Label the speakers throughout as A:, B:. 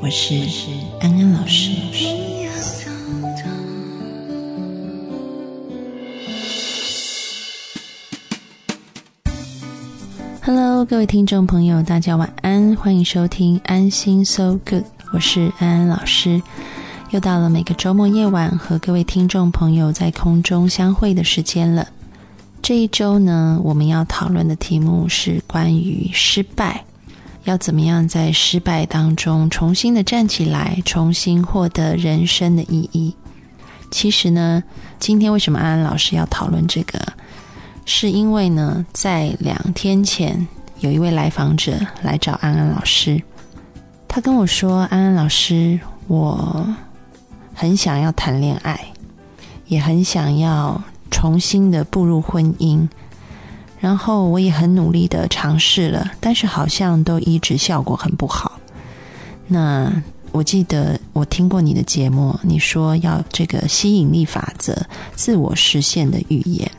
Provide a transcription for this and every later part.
A: 我是安安老师。Hello，各位听众朋友，大家晚安，欢迎收听安心 So Good，我是安安老师。又到了每个周末夜晚和各位听众朋友在空中相会的时间了。这一周呢，我们要讨论的题目是关于失败。要怎么样在失败当中重新的站起来，重新获得人生的意义？其实呢，今天为什么安安老师要讨论这个？是因为呢，在两天前有一位来访者来找安安老师，他跟我说：“安安老师，我很想要谈恋爱，也很想要重新的步入婚姻。”然后我也很努力的尝试了，但是好像都一直效果很不好。那我记得我听过你的节目，你说要这个吸引力法则、自我实现的预言，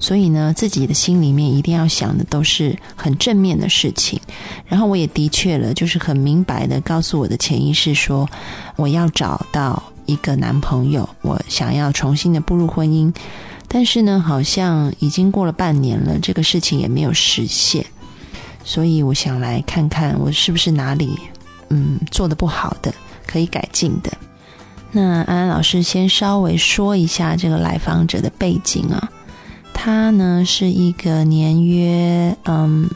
A: 所以呢，自己的心里面一定要想的都是很正面的事情。然后我也的确了，就是很明白的告诉我的潜意识说，我要找到一个男朋友，我想要重新的步入婚姻。但是呢，好像已经过了半年了，这个事情也没有实现，所以我想来看看我是不是哪里嗯做的不好的，可以改进的。那安安老师先稍微说一下这个来访者的背景啊，她呢是一个年约嗯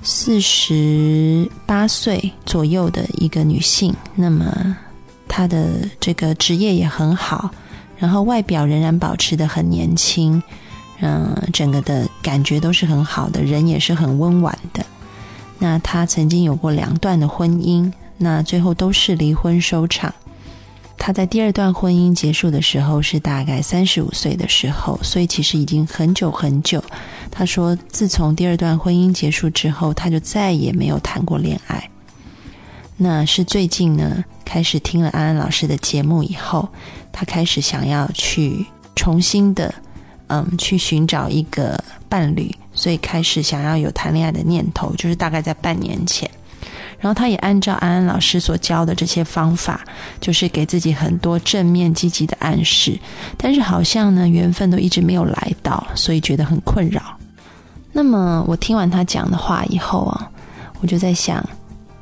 A: 四十八岁左右的一个女性，那么他的这个职业也很好。然后外表仍然保持的很年轻，嗯，整个的感觉都是很好的，人也是很温婉的。那他曾经有过两段的婚姻，那最后都是离婚收场。他在第二段婚姻结束的时候是大概三十五岁的时候，所以其实已经很久很久。他说，自从第二段婚姻结束之后，他就再也没有谈过恋爱。那是最近呢，开始听了安安老师的节目以后，他开始想要去重新的，嗯，去寻找一个伴侣，所以开始想要有谈恋爱的念头，就是大概在半年前。然后他也按照安安老师所教的这些方法，就是给自己很多正面积极的暗示，但是好像呢，缘分都一直没有来到，所以觉得很困扰。那么我听完他讲的话以后啊，我就在想，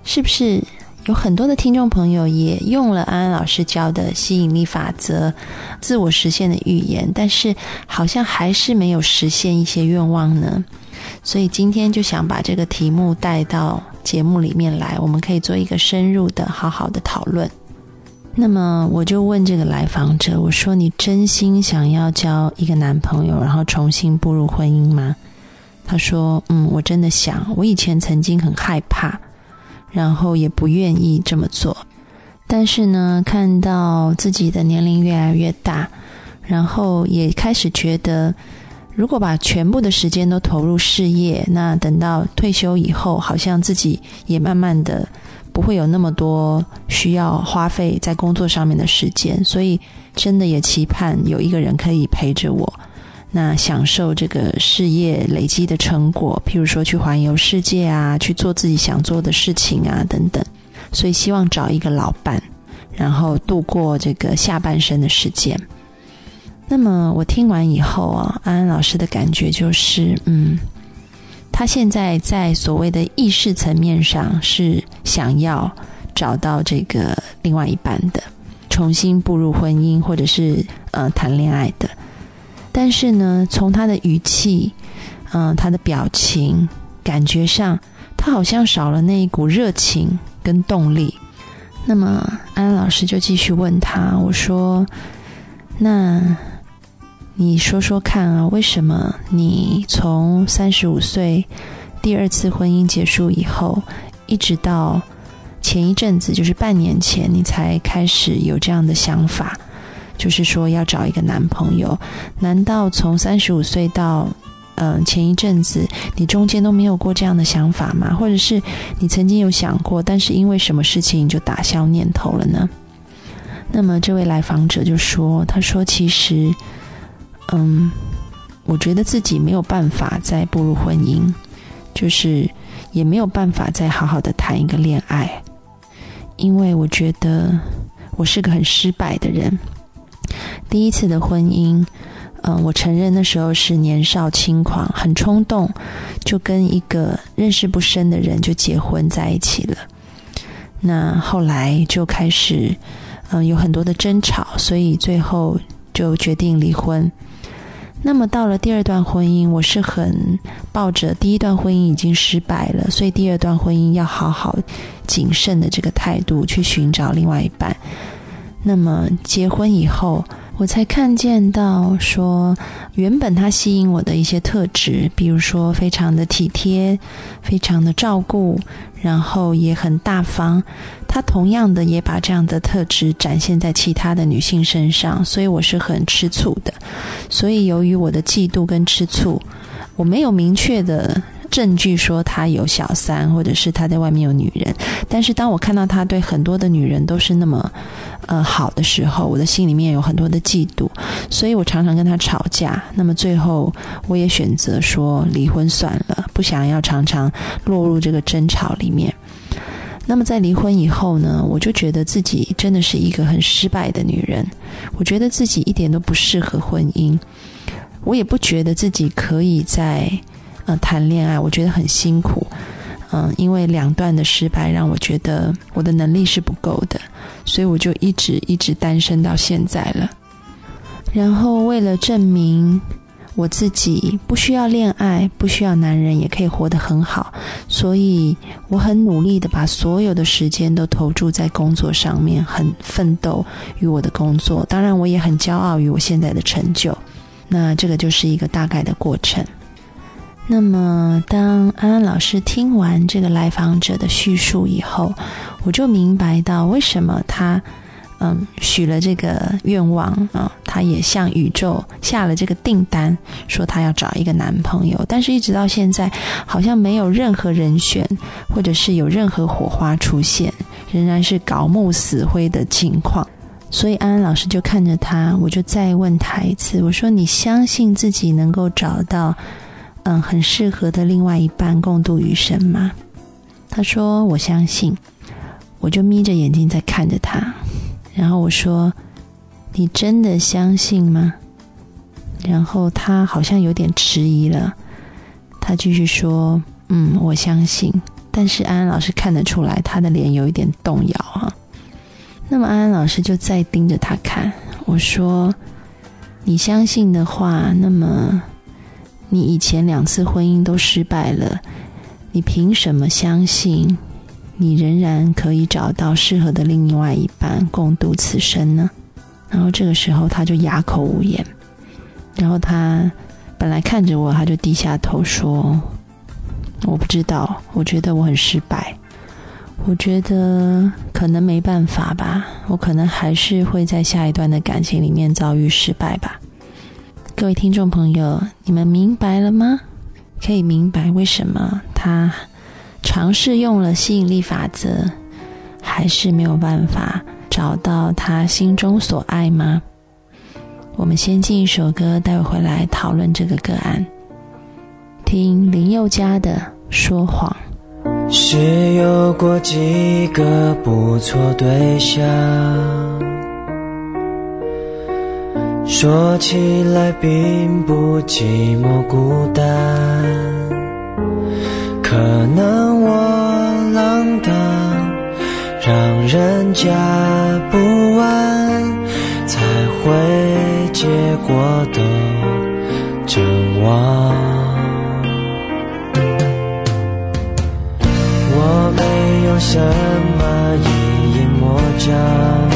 A: 是不是？有很多的听众朋友也用了安安老师教的吸引力法则、自我实现的预言，但是好像还是没有实现一些愿望呢。所以今天就想把这个题目带到节目里面来，我们可以做一个深入的、好好的讨论。那么我就问这个来访者：“我说你真心想要交一个男朋友，然后重新步入婚姻吗？”他说：“嗯，我真的想。我以前曾经很害怕。”然后也不愿意这么做，但是呢，看到自己的年龄越来越大，然后也开始觉得，如果把全部的时间都投入事业，那等到退休以后，好像自己也慢慢的不会有那么多需要花费在工作上面的时间，所以真的也期盼有一个人可以陪着我。那享受这个事业累积的成果，譬如说去环游世界啊，去做自己想做的事情啊，等等。所以希望找一个老伴，然后度过这个下半生的时间。那么我听完以后啊，安安老师的感觉就是，嗯，他现在在所谓的意识层面上是想要找到这个另外一半的，重新步入婚姻或者是呃谈恋爱的。但是呢，从他的语气，嗯，他的表情，感觉上，他好像少了那一股热情跟动力。那么，安老师就继续问他：“我说，那你说说看啊，为什么你从三十五岁第二次婚姻结束以后，一直到前一阵子，就是半年前，你才开始有这样的想法，就是说要找一个男朋友？难道从三十五岁到嗯前一阵子，你中间都没有过这样的想法吗？或者是你曾经有想过，但是因为什么事情就打消念头了呢？那么这位来访者就说：“他说其实，嗯，我觉得自己没有办法再步入婚姻，就是也没有办法再好好的谈一个恋爱，因为我觉得我是个很失败的人。第一次的婚姻，嗯，我承认那时候是年少轻狂，很冲动，就跟一个认识不深的人就结婚在一起了。那后来就开始。”嗯，有很多的争吵，所以最后就决定离婚。那么到了第二段婚姻，我是很抱着第一段婚姻已经失败了，所以第二段婚姻要好好谨慎的这个态度去寻找另外一半。那么结婚以后。我才看见到说，原本他吸引我的一些特质，比如说非常的体贴，非常的照顾，然后也很大方。他同样的也把这样的特质展现在其他的女性身上，所以我是很吃醋的。所以由于我的嫉妒跟吃醋，我没有明确的。证据说他有小三，或者是他在外面有女人。但是当我看到他对很多的女人都是那么，呃好的时候，我的心里面有很多的嫉妒，所以我常常跟他吵架。那么最后我也选择说离婚算了，不想要常常落入这个争吵里面。那么在离婚以后呢，我就觉得自己真的是一个很失败的女人。我觉得自己一点都不适合婚姻，我也不觉得自己可以在。呃，谈恋爱我觉得很辛苦，嗯，因为两段的失败让我觉得我的能力是不够的，所以我就一直一直单身到现在了。然后为了证明我自己不需要恋爱，不需要男人也可以活得很好，所以我很努力的把所有的时间都投注在工作上面，很奋斗于我的工作。当然，我也很骄傲于我现在的成就。那这个就是一个大概的过程。那么，当安安老师听完这个来访者的叙述以后，我就明白到为什么他，嗯，许了这个愿望啊，他也向宇宙下了这个订单，说他要找一个男朋友，但是一直到现在，好像没有任何人选，或者是有任何火花出现，仍然是槁木死灰的情况。所以安安老师就看着他，我就再问他一次，我说：“你相信自己能够找到？”嗯，很适合的另外一半共度余生吗？他说：“我相信。”我就眯着眼睛在看着他，然后我说：“你真的相信吗？”然后他好像有点迟疑了，他继续说：“嗯，我相信。”但是安安老师看得出来，他的脸有一点动摇哈。那么安安老师就再盯着他看，我说：“你相信的话，那么……”你以前两次婚姻都失败了，你凭什么相信你仍然可以找到适合的另外一半共度此生呢？然后这个时候他就哑口无言，然后他本来看着我，他就低下头说：“我不知道，我觉得我很失败，我觉得可能没办法吧，我可能还是会在下一段的感情里面遭遇失败吧。”各位听众朋友，你们明白了吗？可以明白为什么他尝试用了吸引力法则，还是没有办法找到他心中所爱吗？我们先进一首歌，待会回来讨论这个个案。听林宥嘉的《说谎》。
B: 是有过几个不错对象。说起来并不寂寞孤单，可能我浪荡，让人家不安，才会结果都阵亡。我没有什么阴影魔障。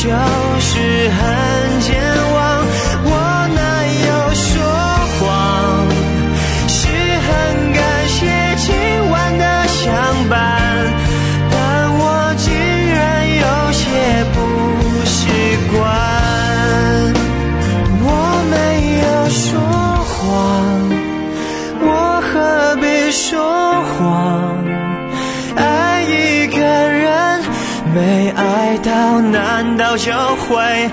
B: 就是就会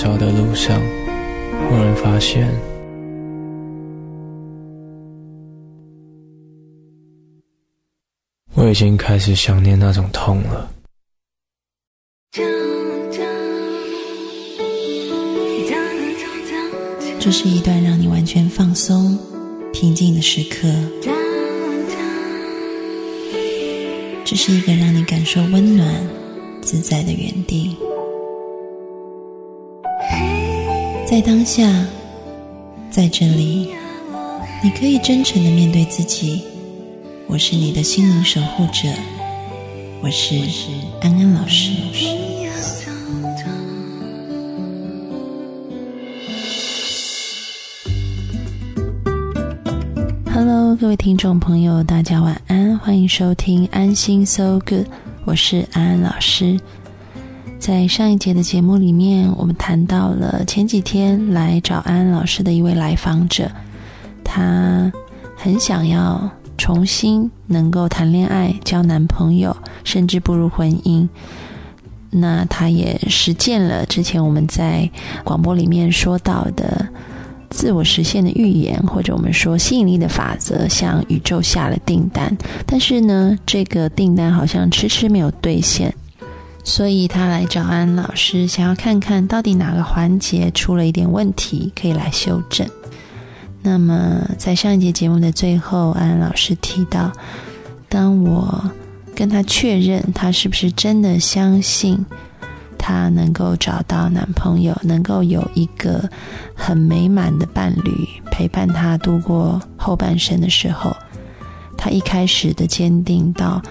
B: 越来越少的路上，忽然发现，我已经开始想念那种痛了。
A: 这是一段让你完全放松、平静的时刻。这是一个让你感受温暖、自在的原地。在当下，在这里，你可以真诚的面对自己。我是你的心灵守护者，我是安安老师。Hello，各位听众朋友，大家晚安，欢迎收听安心 So Good，我是安安老师。在上一节的节目里面，我们谈到了前几天来找安安老师的一位来访者，他很想要重新能够谈恋爱、交男朋友，甚至步入婚姻。那他也实践了之前我们在广播里面说到的。自我实现的预言，或者我们说吸引力的法则，向宇宙下了订单，但是呢，这个订单好像迟迟没有兑现，所以他来找安老师，想要看看到底哪个环节出了一点问题，可以来修正。那么在上一节节目的最后，安老师提到，当我跟他确认他是不是真的相信。她能够找到男朋友，能够有一个很美满的伴侣陪伴她度过后半生的时候，她一开始的坚定，到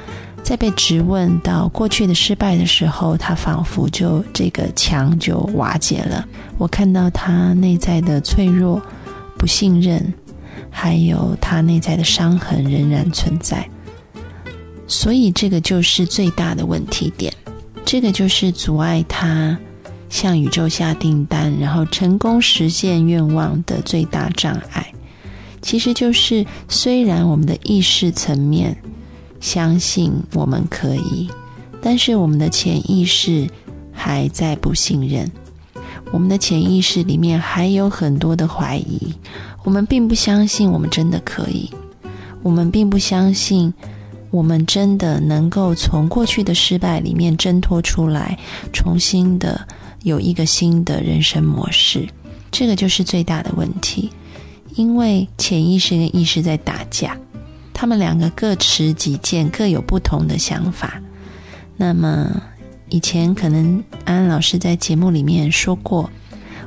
A: 在被质问到过去的失败的时候，他仿佛就这个墙就瓦解了。我看到他内在的脆弱、不信任，还有他内在的伤痕仍然存在，所以这个就是最大的问题点。这个就是阻碍他向宇宙下订单，然后成功实现愿望的最大障碍。其实就是，虽然我们的意识层面相信我们可以，但是我们的潜意识还在不信任。我们的潜意识里面还有很多的怀疑，我们并不相信我们真的可以，我们并不相信。我们真的能够从过去的失败里面挣脱出来，重新的有一个新的人生模式，这个就是最大的问题。因为潜意识跟意识在打架，他们两个各持己见，各有不同的想法。那么以前可能安安老师在节目里面说过，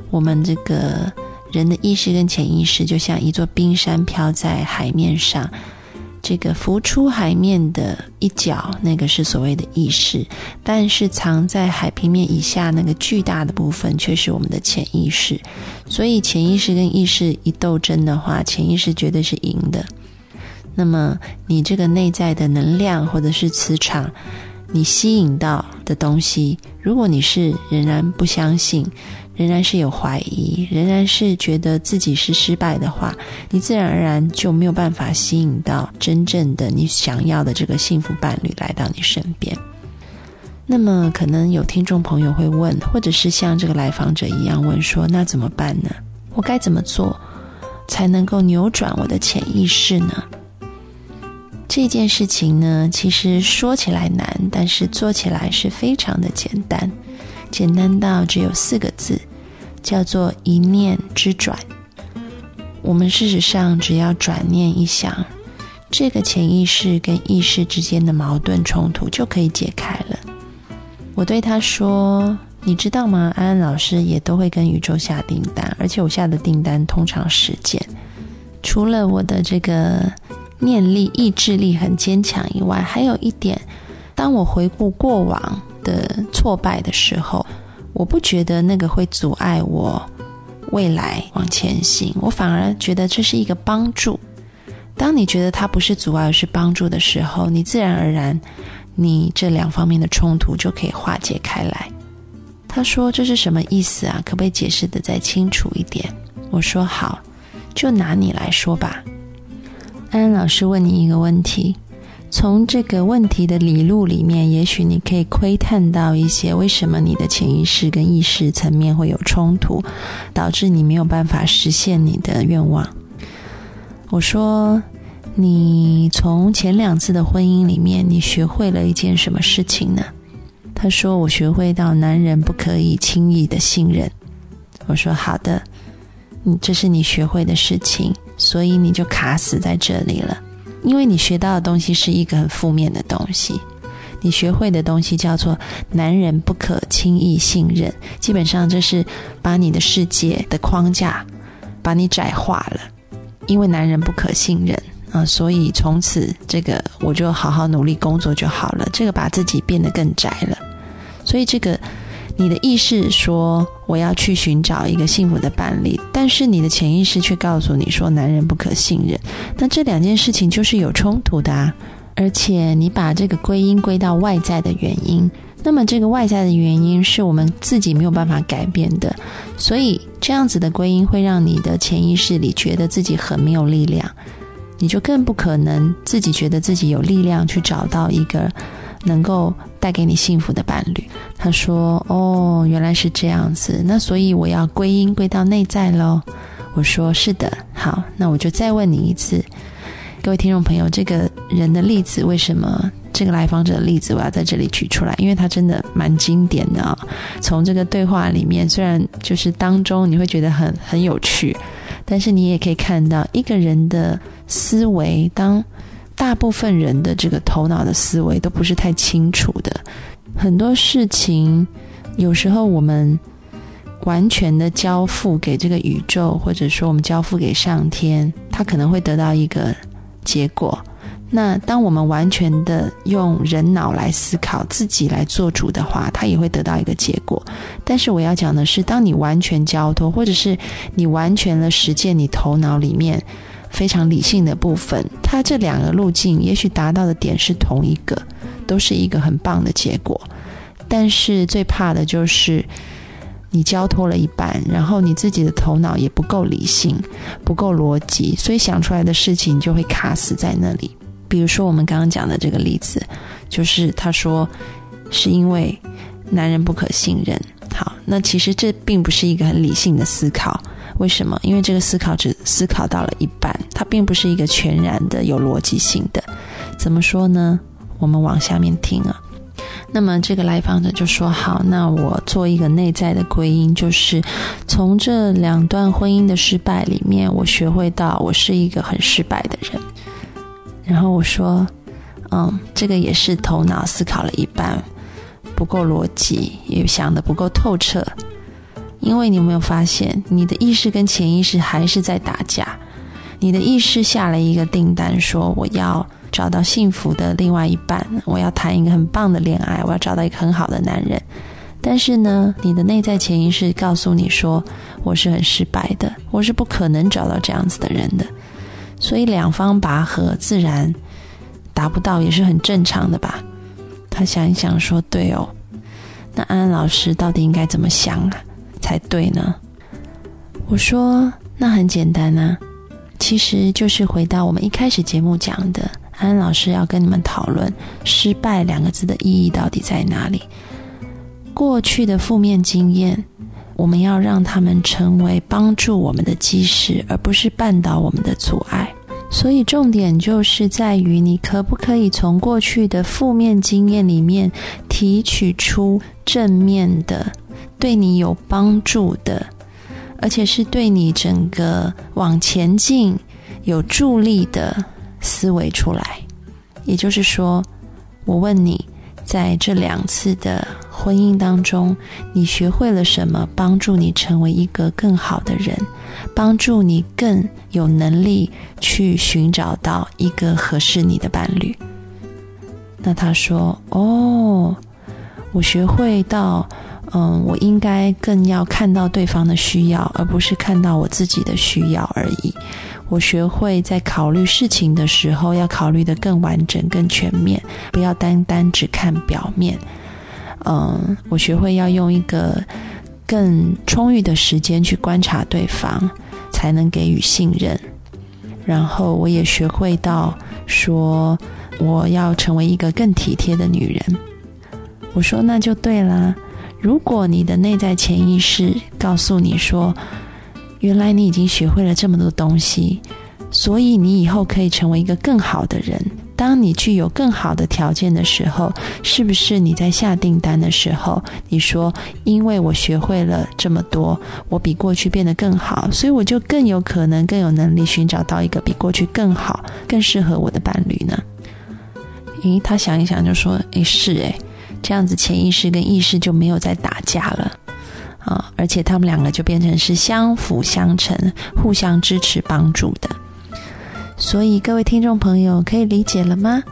A: 我们这个人的意识跟潜意识就像一座冰山飘在海面上。这个浮出海面的一角，那个是所谓的意识，但是藏在海平面以下那个巨大的部分，却是我们的潜意识。所以，潜意识跟意识一斗争的话，潜意识绝对是赢的。那么，你这个内在的能量或者是磁场，你吸引到的东西，如果你是仍然不相信。仍然是有怀疑，仍然是觉得自己是失败的话，你自然而然就没有办法吸引到真正的你想要的这个幸福伴侣来到你身边。那么，可能有听众朋友会问，或者是像这个来访者一样问说：“那怎么办呢？我该怎么做才能够扭转我的潜意识呢？”这件事情呢，其实说起来难，但是做起来是非常的简单，简单到只有四个字，叫做一念之转。我们事实上只要转念一想，这个潜意识跟意识之间的矛盾冲突就可以解开了。我对他说：“你知道吗？安安老师也都会跟宇宙下订单，而且我下的订单通常实践。除了我的这个。”念力、意志力很坚强以外，还有一点，当我回顾过往的挫败的时候，我不觉得那个会阻碍我未来往前行，我反而觉得这是一个帮助。当你觉得它不是阻碍，而是帮助的时候，你自然而然，你这两方面的冲突就可以化解开来。他说：“这是什么意思啊？可不可以解释的再清楚一点？”我说：“好，就拿你来说吧。”安安老师问你一个问题：从这个问题的理路里面，也许你可以窥探到一些为什么你的潜意识跟意识层面会有冲突，导致你没有办法实现你的愿望。我说，你从前两次的婚姻里面，你学会了一件什么事情呢？他说，我学会到男人不可以轻易的信任。我说，好的，嗯，这是你学会的事情。所以你就卡死在这里了，因为你学到的东西是一个很负面的东西，你学会的东西叫做男人不可轻易信任，基本上这是把你的世界的框架把你窄化了，因为男人不可信任啊，所以从此这个我就好好努力工作就好了，这个把自己变得更窄了，所以这个。你的意识说我要去寻找一个幸福的伴侣，但是你的潜意识却告诉你说男人不可信任。那这两件事情就是有冲突的啊！而且你把这个归因归到外在的原因，那么这个外在的原因是我们自己没有办法改变的，所以这样子的归因会让你的潜意识里觉得自己很没有力量，你就更不可能自己觉得自己有力量去找到一个。能够带给你幸福的伴侣，他说：“哦，原来是这样子，那所以我要归因归到内在喽。”我说：“是的，好，那我就再问你一次，各位听众朋友，这个人的例子为什么这个来访者的例子我要在这里举出来？因为他真的蛮经典的啊。从这个对话里面，虽然就是当中你会觉得很很有趣，但是你也可以看到一个人的思维当。”大部分人的这个头脑的思维都不是太清楚的，很多事情有时候我们完全的交付给这个宇宙，或者说我们交付给上天，他可能会得到一个结果。那当我们完全的用人脑来思考，自己来做主的话，他也会得到一个结果。但是我要讲的是，当你完全交托，或者是你完全的实践你头脑里面。非常理性的部分，它这两个路径也许达到的点是同一个，都是一个很棒的结果。但是最怕的就是你交托了一半，然后你自己的头脑也不够理性，不够逻辑，所以想出来的事情就会卡死在那里。比如说我们刚刚讲的这个例子，就是他说是因为男人不可信任。好，那其实这并不是一个很理性的思考。为什么？因为这个思考只思考到了一半，它并不是一个全然的有逻辑性的。怎么说呢？我们往下面听啊。那么这个来访者就说：“好，那我做一个内在的归因，就是从这两段婚姻的失败里面，我学会到我是一个很失败的人。”然后我说：“嗯，这个也是头脑思考了一半，不够逻辑，也想的不够透彻。”因为你有没有发现，你的意识跟潜意识还是在打架？你的意识下了一个订单，说我要找到幸福的另外一半，我要谈一个很棒的恋爱，我要找到一个很好的男人。但是呢，你的内在潜意识告诉你说，我是很失败的，我是不可能找到这样子的人的。所以两方拔河，自然达不到，也是很正常的吧？他想一想说：“对哦，那安安老师到底应该怎么想啊？”才对呢，我说那很简单啊，其实就是回到我们一开始节目讲的，安安老师要跟你们讨论“失败”两个字的意义到底在哪里。过去的负面经验，我们要让他们成为帮助我们的基石，而不是绊倒我们的阻碍。所以重点就是在于你可不可以从过去的负面经验里面提取出正面的、对你有帮助的，而且是对你整个往前进有助力的思维出来。也就是说，我问你。在这两次的婚姻当中，你学会了什么？帮助你成为一个更好的人，帮助你更有能力去寻找到一个合适你的伴侣。那他说：“哦，我学会到，嗯，我应该更要看到对方的需要，而不是看到我自己的需要而已。”我学会在考虑事情的时候，要考虑的更完整、更全面，不要单单只看表面。嗯，我学会要用一个更充裕的时间去观察对方，才能给予信任。然后，我也学会到说，我要成为一个更体贴的女人。我说，那就对啦。如果你的内在潜意识告诉你说，原来你已经学会了这么多东西，所以你以后可以成为一个更好的人。当你具有更好的条件的时候，是不是你在下订单的时候，你说因为我学会了这么多，我比过去变得更好，所以我就更有可能、更有能力寻找到一个比过去更好、更适合我的伴侣呢？咦，他想一想就说：“诶，是诶，这样子潜意识跟意识就没有再打架了。”啊，而且他们两个就变成是相辅相成、互相支持、帮助的。所以各位听众朋友可以理解了吗？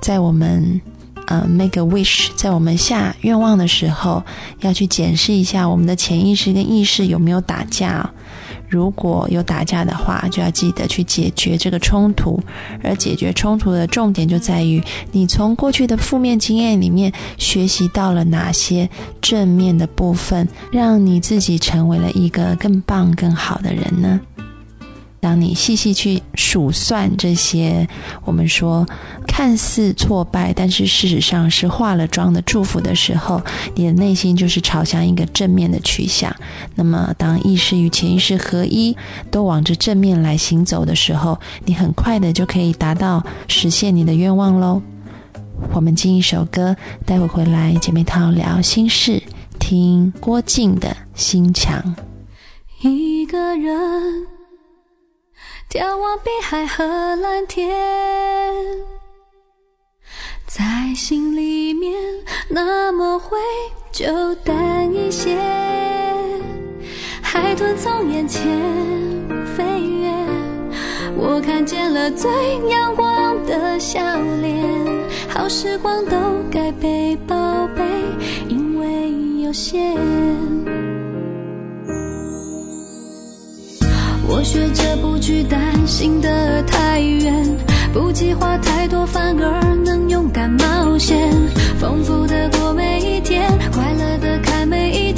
A: 在我们呃 make a wish，在我们下愿望的时候，要去检视一下我们的潜意识跟意识有没有打架。如果有打架的话，就要记得去解决这个冲突。而解决冲突的重点就在于，你从过去的负面经验里面学习到了哪些正面的部分，让你自己成为了一个更棒、更好的人呢？当你细细去数算这些，我们说看似挫败，但是事实上是化了妆的祝福的时候，你的内心就是朝向一个正面的趋向。那么，当意识与潜意识合一，都往着正面来行走的时候，你很快的就可以达到实现你的愿望喽。我们进一首歌，待会回来姐妹淘聊心事，听郭靖的心墙。
C: 一个人。眺望碧海和蓝天，在心里面那么灰就淡一些。海豚从眼前飞越，我看见了最阳光的笑脸。好时光都该被宝贝，因为有限。我学着不去担心得太远，不计划太多，反而能勇敢冒险，丰富的过每一天，快乐的看每一天。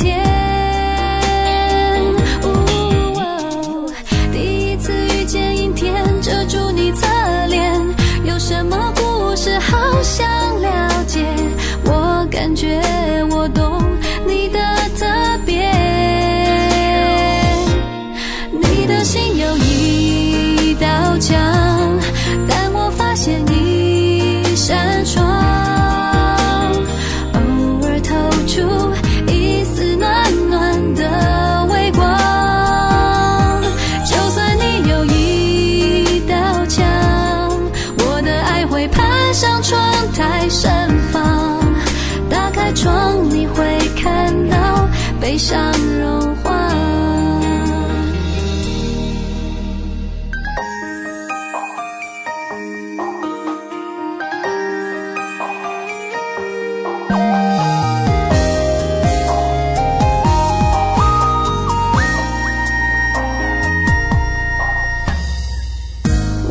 C: 想融化。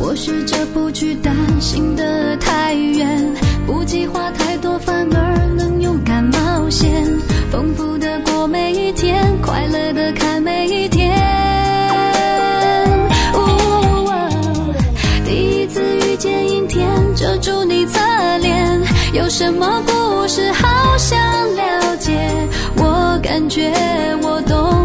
C: 我学着不去担心的太远不计划太多反而能勇敢冒险。丰富的什么故事好想了解？我感觉我懂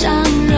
C: 想